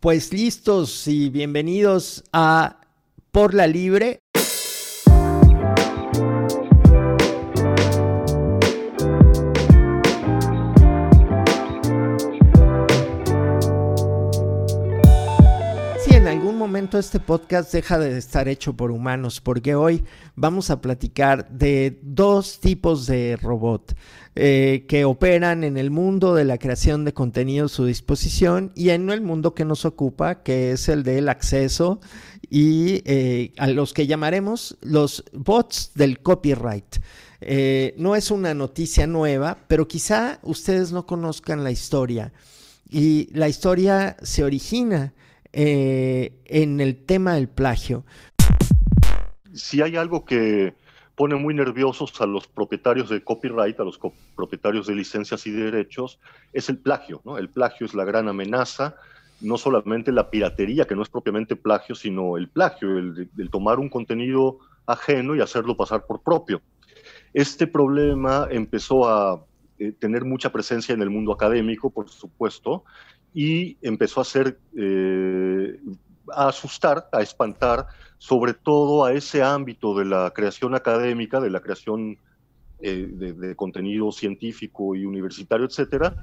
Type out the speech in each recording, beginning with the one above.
Pues listos y bienvenidos a Por la Libre. Momento este podcast deja de estar hecho por humanos, porque hoy vamos a platicar de dos tipos de robot. Eh, que operan en el mundo de la creación de contenido a su disposición y en el mundo que nos ocupa, que es el del acceso y eh, a los que llamaremos los bots del copyright. Eh, no es una noticia nueva, pero quizá ustedes no conozcan la historia. Y la historia se origina en el tema del plagio. Si hay algo que pone muy nerviosos a los propietarios de copyright, a los propietarios de licencias y derechos, es el plagio. El plagio es la gran amenaza, no solamente la piratería, que no es propiamente plagio, sino el plagio, el, tomar un contenido ajeno y hacerlo pasar por propio. Este problema empezó a eh, tener mucha presencia en el mundo académico, por supuesto, y empezó a ser eh, a asustar, a espantar, sobre todo a ese ámbito de la creación académica, de la creación eh, de, contenido científico y universitario, etcétera,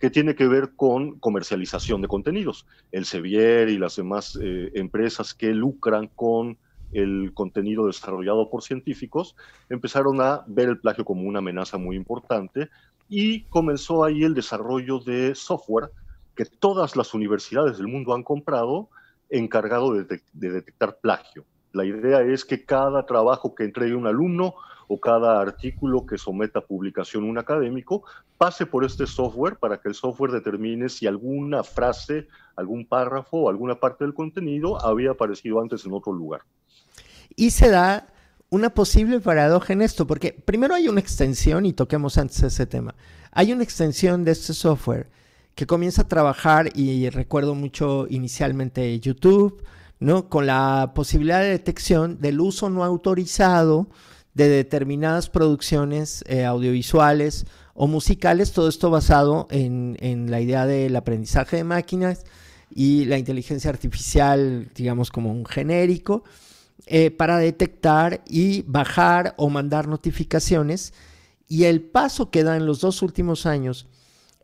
que tiene que ver con comercialización de contenidos. El Sevier y las demás eh, empresas que lucran con el contenido desarrollado por científicos empezaron a ver el plagio como una amenaza muy importante y comenzó ahí el desarrollo de software que todas las universidades del mundo han comprado encargado de, detectar plagio. La idea es que cada trabajo que entregue un alumno o cada artículo que someta a publicación un académico pase por este software para que el software determine si alguna frase, algún párrafo o alguna parte del contenido había aparecido antes en otro lugar. Y se da una posible paradoja en esto, porque primero hay una extensión, y toquemos antes ese tema, hay una extensión de este software que comienza a trabajar y recuerdo mucho inicialmente YouTube, ¿no? Con la posibilidad de detección del uso no autorizado de determinadas producciones eh, audiovisuales o musicales, todo esto basado en, la idea del aprendizaje de máquinas y la inteligencia artificial, digamos como un genérico, eh, para detectar y bajar o mandar notificaciones. Y el paso que da en los dos últimos años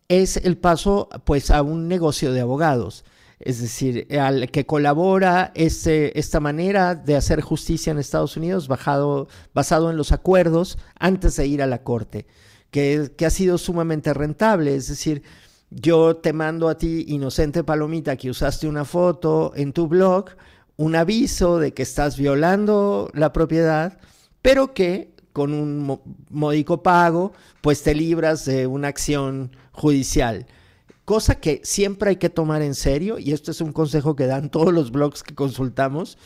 es el paso pues a un negocio de abogados. Es decir, al que colabora este, esta manera de hacer justicia en Estados Unidos basado en los acuerdos antes de ir a la corte, que, que ha sido sumamente rentable. Es decir, yo te mando a ti, inocente palomita, que usaste una foto en tu blog, un aviso de que estás violando la propiedad, pero que con un módico pago, pues te libras de una acción judicial. Cosa que siempre hay que tomar en serio, y esto es un consejo que dan todos los blogs que consultamos.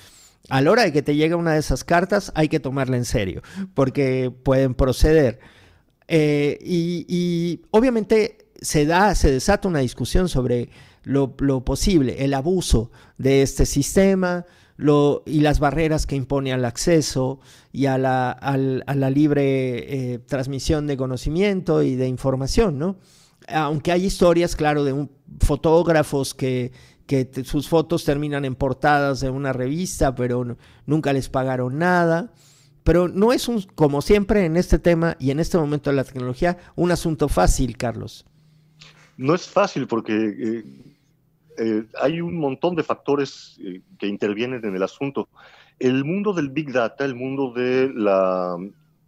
A la hora de que te llegue una de esas cartas, hay que tomarla en serio, porque pueden proceder. Eh, y, obviamente se da, se desata una discusión sobre lo, posible, el abuso de este sistema, y las barreras que impone al acceso y a la, libre eh, transmisión de conocimiento y de información, ¿no? aunque hay historias, claro, de fotógrafos que, sus fotos terminan en portadas de una revista, pero nunca les pagaron nada. Pero no es un, como siempre en este tema y en este momento de la tecnología, un asunto fácil, Carlos. No es fácil porque eh, eh, hay un montón de factores eh, que intervienen en el asunto. El mundo del Big Data, el mundo de la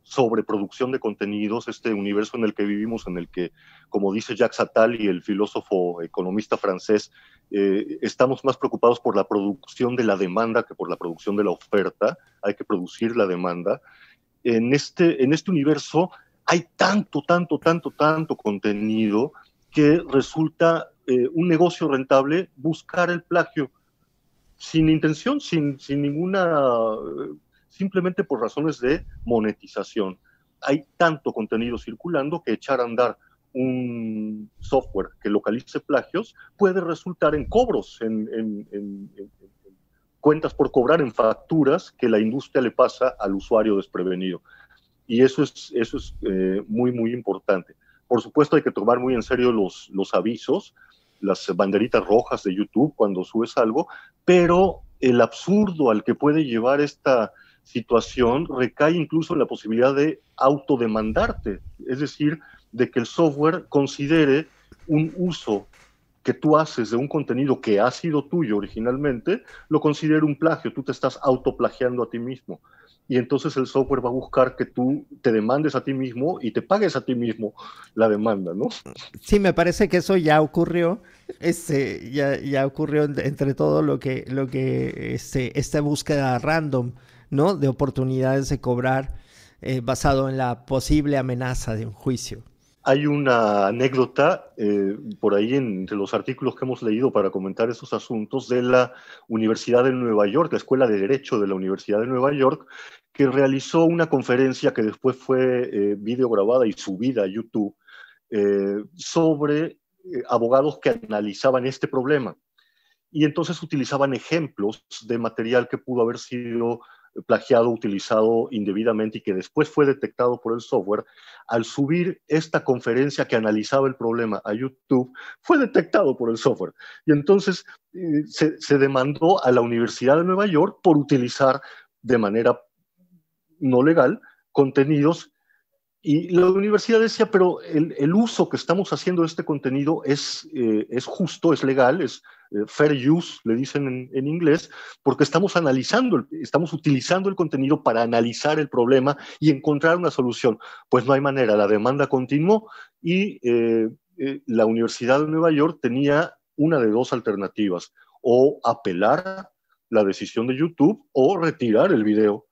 sobreproducción de contenidos, este universo en el que vivimos, en el que, como dice Jacques Attali, el filósofo economista francés, eh, estamos más preocupados por la producción de la demanda que por la producción de la oferta. Hay que producir la demanda. En este, en este universo hay tanto, tanto, tanto, tanto contenido que resulta eh, un negocio rentable buscar el plagio sin intención, sin, sin ninguna simplemente por razones de monetización. Hay tanto contenido circulando que echar a andar un software que localice plagios puede resultar en cobros, en, cuentas por cobrar, en facturas que la industria le pasa al usuario desprevenido. Y eso es, eso es eh, muy, muy importante. Por supuesto, hay que tomar muy en serio los, los avisos. Las banderitas rojas de YouTube cuando subes algo, pero el absurdo al que puede llevar esta situación recae incluso en la posibilidad de autodemandarte, es decir, de que el software considere un uso que tú haces de un contenido que ha sido tuyo originalmente, lo considere un plagio, tú te estás autoplagiando a ti mismo y entonces el software va a buscar que tú te demandes a ti mismo y te pagues a ti mismo la demanda, ¿no? Sí, me parece que eso ya ocurrió, este, ya, ya ocurrió entre todo lo que, lo que este, esta búsqueda random, ¿no? De oportunidades de cobrar eh, basado en la posible amenaza de un juicio. Hay una anécdota eh, por ahí entre los artículos que hemos leído para comentar esos asuntos de la Universidad de Nueva York, la Escuela de Derecho de la Universidad de Nueva York, que realizó una conferencia que después fue eh, videograbada y subida a YouTube eh, sobre abogados que analizaban este problema. Y entonces utilizaban ejemplos de material que pudo haber sido plagiado, utilizado indebidamente y que después fue detectado por el software, al subir esta conferencia que analizaba el problema a YouTube, fue detectado por el software. Y entonces eh, se, demandó a la Universidad de Nueva York por utilizar de manera no legal contenidos y la universidad decía, pero el, uso que estamos haciendo de este contenido es, eh, es justo, es legal, es eh, fair use, le dicen en, inglés, porque estamos analizando, estamos utilizando el contenido para analizar el problema y encontrar una solución. Pues no hay manera, la demanda continuó y eh, la Universidad de Nueva York tenía una de dos alternativas, o apelar la decisión de YouTube o retirar el video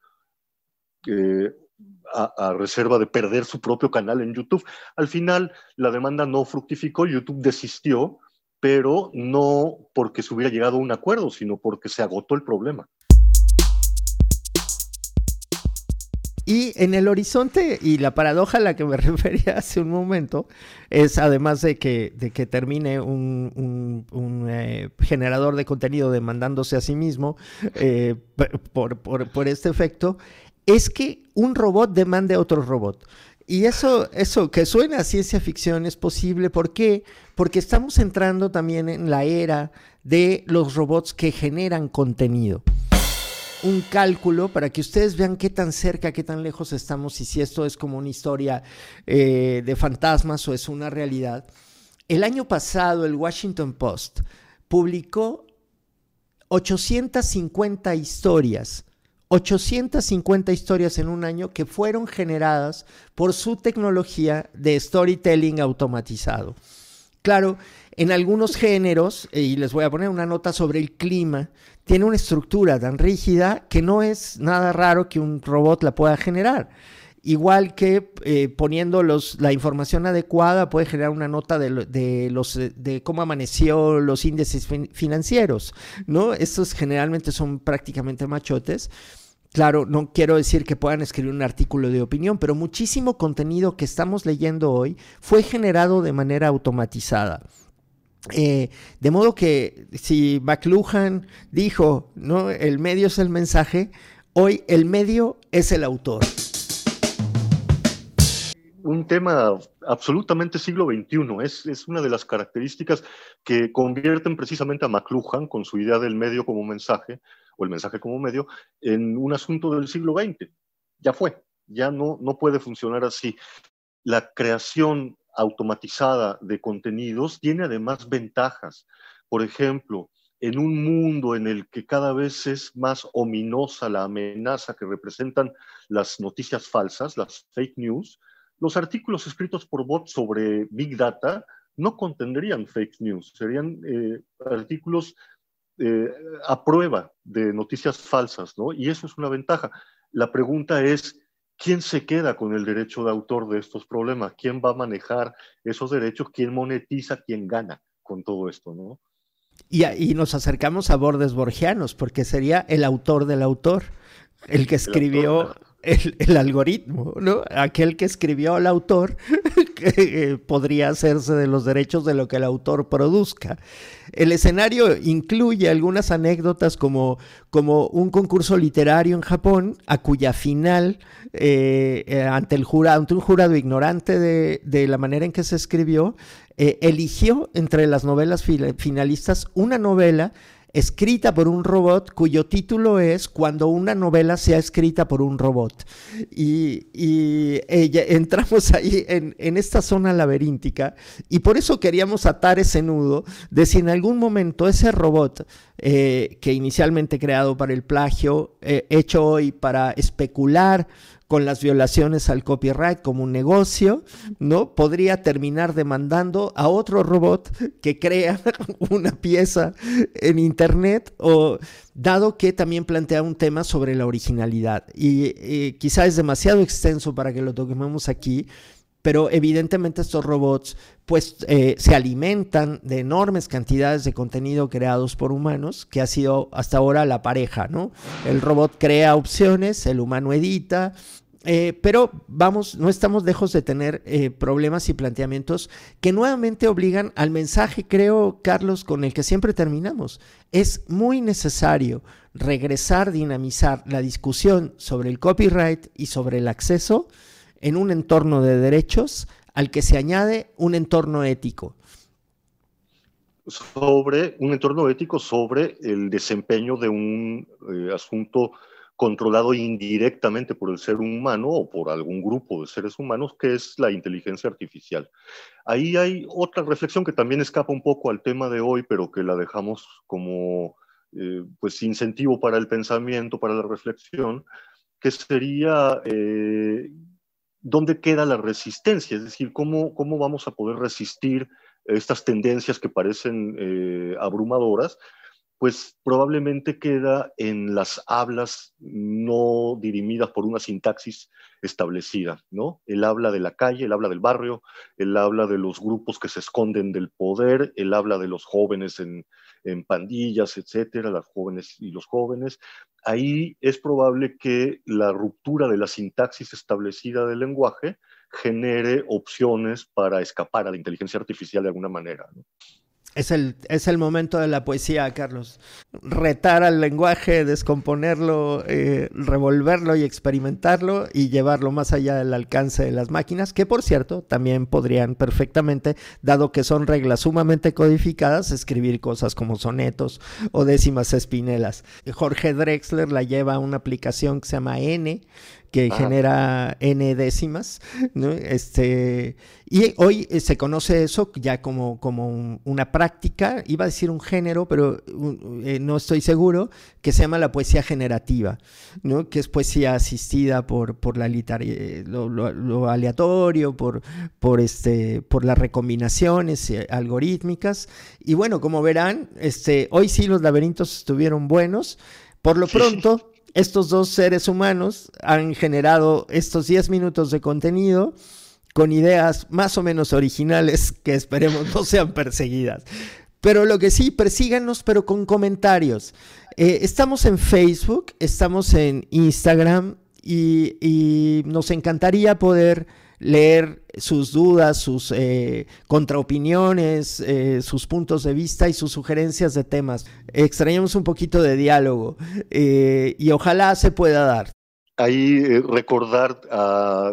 a, reserva de perder su propio canal en YouTube. Al final, la demanda no fructificó, YouTube desistió, pero no porque se hubiera llegado a un acuerdo, sino porque se agotó el problema. Y en el horizonte, y la paradoja a la que me refería hace un momento, es además de que, de que termine un, eh, generador de contenido demandándose a sí mismo eh, por, por, este efecto, es que un robot demande a otro robot. Y eso, eso que suena a ciencia ficción es posible. ¿Por qué? Porque estamos entrando también en la era de los robots que generan contenido. Un cálculo para que ustedes vean qué tan cerca, qué tan lejos estamos y si esto es como una historia eh, de fantasmas o es una realidad. El año pasado el Washington Post publicó 850 historias 850 historias en un año que fueron generadas por su tecnología de storytelling automatizado. Claro, en algunos géneros, y les voy a poner una nota sobre el clima, tiene una estructura tan rígida que no es nada raro que un robot la pueda generar. Igual que eh, poniendo la información adecuada puede generar una nota de, los, de cómo amaneció los índices financieros, ¿no? Estos generalmente son prácticamente machotes. Claro, no quiero decir que puedan escribir un artículo de opinión, pero muchísimo contenido que estamos leyendo hoy fue generado de manera automatizada. Eh, de modo que si McLuhan dijo, ¿no? El medio es el mensaje, hoy el medio es el autor. Un tema absolutamente siglo XXI, es, es una de las características que convierten precisamente a McLuhan con su idea del medio como mensaje o el mensaje como medio en un asunto del siglo XX. Ya fue, ya no, no puede funcionar así. La creación automatizada de contenidos tiene además ventajas. Por ejemplo, en un mundo en el que cada vez es más ominosa la amenaza que representan las noticias falsas, las fake news, los artículos escritos por bots sobre Big Data no contendrían fake news, serían eh, artículos eh, a prueba de noticias falsas, ¿no? Y eso es una ventaja. La pregunta es, ¿quién se queda con el derecho de autor de estos problemas? ¿Quién va a manejar esos derechos? ¿Quién monetiza? ¿Quién gana con todo esto, no? Y, y nos acercamos a bordes borgianos, porque sería el autor del autor, el que escribió el, algoritmo, ¿no? Aquel que escribió al autor eh, podría hacerse de los derechos de lo que el autor produzca. El escenario incluye algunas anécdotas como, como un concurso literario en Japón, a cuya final, eh, eh, ante, el jurado, ante un jurado ignorante de, de, la manera en que se escribió, eligió entre las novelas finalistas una novela escrita por un robot cuyo título es Cuando una novela sea escrita por un robot. Y, entramos ahí en, esta zona laberíntica y por eso queríamos atar ese nudo de si en algún momento ese robot eh, que inicialmente creado para el plagio, eh, hecho hoy para especular con las violaciones al copyright como un negocio, ¿no? Podría terminar demandando a otro robot que crea una pieza en internet o dado que también plantea un tema sobre la originalidad y, quizá es demasiado extenso para que lo toquemos aquí, pero evidentemente estos robots pues eh, se alimentan de enormes cantidades de contenido creados por humanos, que ha sido hasta ahora la pareja, ¿no? El robot crea opciones, el humano edita, eh, pero vamos, no estamos lejos de tener eh, problemas y planteamientos que nuevamente obligan al mensaje, creo, Carlos, con el que siempre terminamos. Es muy necesario regresar, dinamizar la discusión sobre el copyright y sobre el acceso en un entorno de derechos al que se añade un entorno ético. Sobre un entorno ético sobre el desempeño de un eh, asunto controlado indirectamente por el ser humano o por algún grupo de seres humanos, que es la inteligencia artificial. Ahí hay otra reflexión que también escapa un poco al tema de hoy, pero que la dejamos como eh, pues incentivo para el pensamiento, para la reflexión, que sería eh, dónde queda la resistencia, es decir, cómo, cómo vamos a poder resistir estas tendencias que parecen eh, abrumadoras pues probablemente queda en las hablas no dirimidas por una sintaxis establecida, ¿no? El habla de la calle, el habla del barrio, el habla de los grupos que se esconden del poder, el habla de los jóvenes en, en pandillas, etcétera, las jóvenes y los jóvenes. Ahí es probable que la ruptura de la sintaxis establecida del lenguaje genere opciones para escapar a la inteligencia artificial de alguna manera. ¿no? Es el, es el momento de la poesía, Carlos. Retar al lenguaje, descomponerlo, eh, revolverlo y experimentarlo y llevarlo más allá del alcance de las máquinas, que por cierto también podrían perfectamente, dado que son reglas sumamente codificadas, escribir cosas como sonetos o décimas espinelas. Jorge Drexler la lleva a una aplicación que se llama N, que genera n décimas, ¿no? Este, y hoy eh, se conoce eso ya como, como una práctica, iba a decir un género, pero eh, no estoy seguro, que se llama la poesía generativa, ¿no? que es poesía asistida por, por la eh, lo, aleatorio, por, por, este, por las recombinaciones algorítmicas. Y bueno, como verán, este, hoy sí los laberintos estuvieron buenos. Por lo pronto, estos dos seres humanos han generado estos 10 minutos de contenido con ideas más o menos originales que esperemos no sean perseguidas. Pero lo que sí, persíganos, pero con comentarios. Eh, estamos en Facebook, estamos en Instagram y nos encantaría poder leer sus dudas, sus eh, contraopiniones, eh, sus puntos de vista y sus sugerencias de temas. Extrañamos un poquito de diálogo eh, y ojalá se pueda dar. Ahí recordar a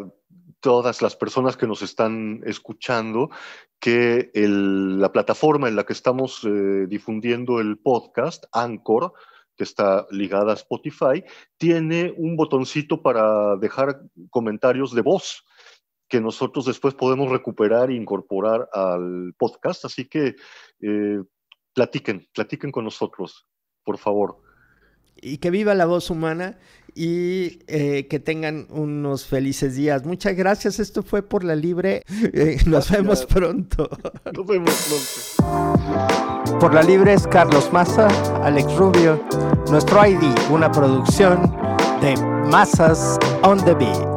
todas las personas que nos están escuchando que la plataforma en la que estamos difundiendo el podcast, Anchor, que está ligada a Spotify, tiene un botoncito para dejar comentarios de voz que nosotros después podemos recuperar e incorporar al podcast. Así que eh, platiquen, platiquen con nosotros, por favor. Y que viva la voz humana y eh, que tengan unos felices días. Muchas gracias. Esto fue por la libre. Eh, nos vemos pronto. Nos vemos pronto. Por la libre es Carlos Massa, Alex Rubio, nuestro ID, una producción de Masas on the Beat.